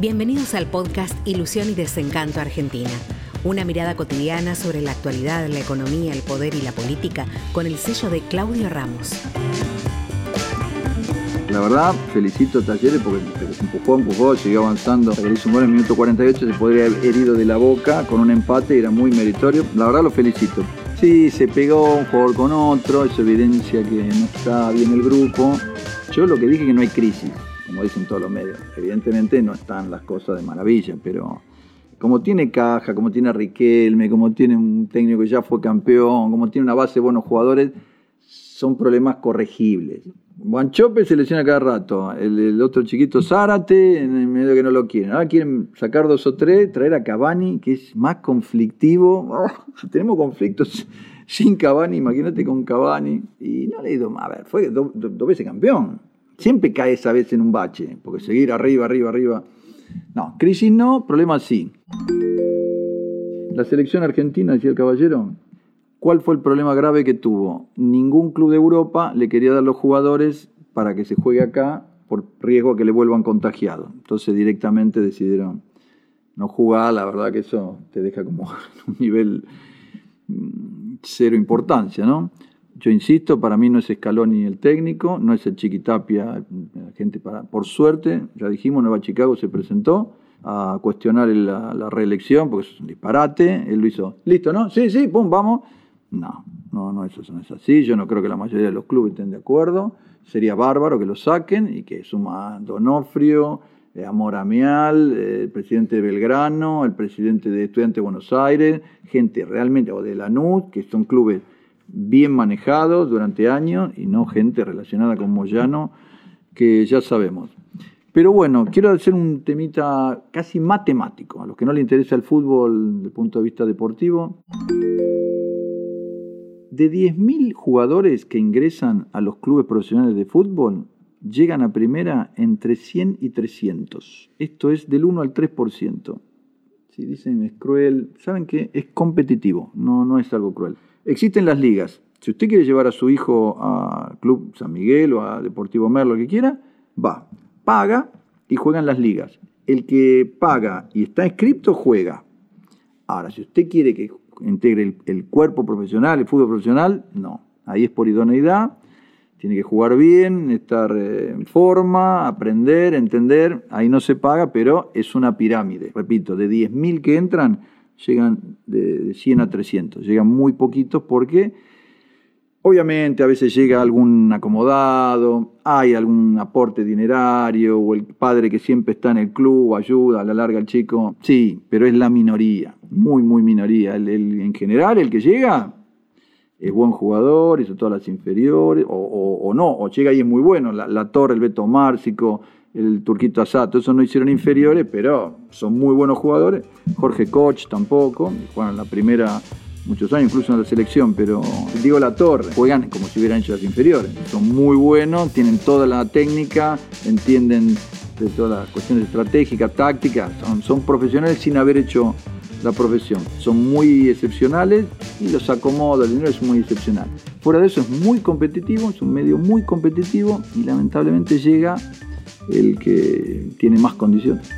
Bienvenidos al podcast Ilusión y Desencanto Argentina. Una mirada cotidiana sobre la actualidad, la economía, el poder y la política con el sello de Claudio Ramos. La verdad, felicito a Talleres porque empujó, empujó, siguió avanzando. Que hizo un gol en el minuto 48, se podría haber herido de la boca con un empate, era muy meritorio. La verdad lo felicito. Sí, se pegó un jugador con otro, eso evidencia que no está bien el grupo. Yo lo que dije es que no hay crisis, como dicen todos los medios. Evidentemente no están las cosas de maravilla, pero como tiene caja, como tiene Riquelme, como tiene un técnico que ya fue campeón, como tiene una base de buenos jugadores, son problemas corregibles. Guanchope se lesiona cada rato. El, otro chiquito Zárate, en el medio que no lo quieren. Ahora quieren sacar dos o tres, traer a Cavani, que es más conflictivo. Oh, tenemos conflictos sin Cavani, imagínate con Cavani. Y no le he ido A ver, fue dos veces campeón. Siempre cae esa vez en un bache, porque seguir arriba, arriba, arriba. No, crisis no, problema sí. La selección argentina, decía el caballero, ¿Cuál fue el problema grave que tuvo? Ningún club de Europa le quería dar los jugadores para que se juegue acá por riesgo a que le vuelvan contagiados. Entonces directamente decidieron no jugar, la verdad que eso te deja como un nivel mm, cero importancia, ¿no? Yo insisto, para mí no es Scaloni el técnico, no es el Chiquitapia, gente para, por suerte, ya dijimos, Nueva Chicago se presentó a cuestionar la, la reelección, porque es un disparate, él lo hizo, listo, ¿no? Sí, sí, pum, vamos no, no, no, eso no es así. Yo no creo que la mayoría de los clubes estén de acuerdo. Sería bárbaro que lo saquen y que suma Donofrio, eh, Amor Amial, eh, el presidente de Belgrano, el presidente de Estudiantes de Buenos Aires, gente realmente, o de Lanús, que son clubes bien manejados durante años y no gente relacionada con Moyano, que ya sabemos. Pero bueno, quiero hacer un temita casi matemático, a los que no les interesa el fútbol desde el punto de vista deportivo. De 10.000 jugadores que ingresan a los clubes profesionales de fútbol, llegan a primera entre 100 y 300. Esto es del 1 al 3%. Si dicen es cruel, saben que es competitivo, no, no es algo cruel. Existen las ligas. Si usted quiere llevar a su hijo a Club San Miguel o a Deportivo Merlo, lo que quiera, va, paga y juegan las ligas. El que paga y está inscrito juega. Ahora, si usted quiere que integre el, cuerpo profesional, el fútbol profesional, no. Ahí es por idoneidad, tiene que jugar bien, estar eh, en forma, aprender, entender. Ahí no se paga, pero es una pirámide. Repito, de 10.000 que entran, llegan de 100 a 300. Llegan muy poquitos porque Obviamente a veces llega algún acomodado, hay algún aporte dinerario o el padre que siempre está en el club ayuda a la larga al chico. Sí, pero es la minoría, muy, muy minoría. en general el que llega es buen jugador, hizo todas las inferiores, o, no, o llega y es muy bueno. La, Torre, el Beto Márcico, el Turquito Asato, esos no hicieron inferiores, pero son muy buenos jugadores. Jorge Koch tampoco, jugaron la primera muchos años, incluso en la selección, pero digo la torre, juegan como si hubieran hecho las inferiores. Son muy buenos, tienen toda la técnica, entienden de todas las cuestiones estratégicas, tácticas, son, son profesionales sin haber hecho la profesión. Son muy excepcionales y los acomoda, el dinero es muy excepcional. Fuera de eso es muy competitivo, es un medio muy competitivo y lamentablemente llega el que tiene más condiciones.